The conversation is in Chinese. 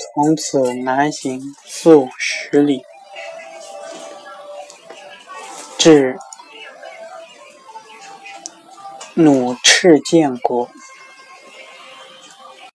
从此南行数十里至努赤建国。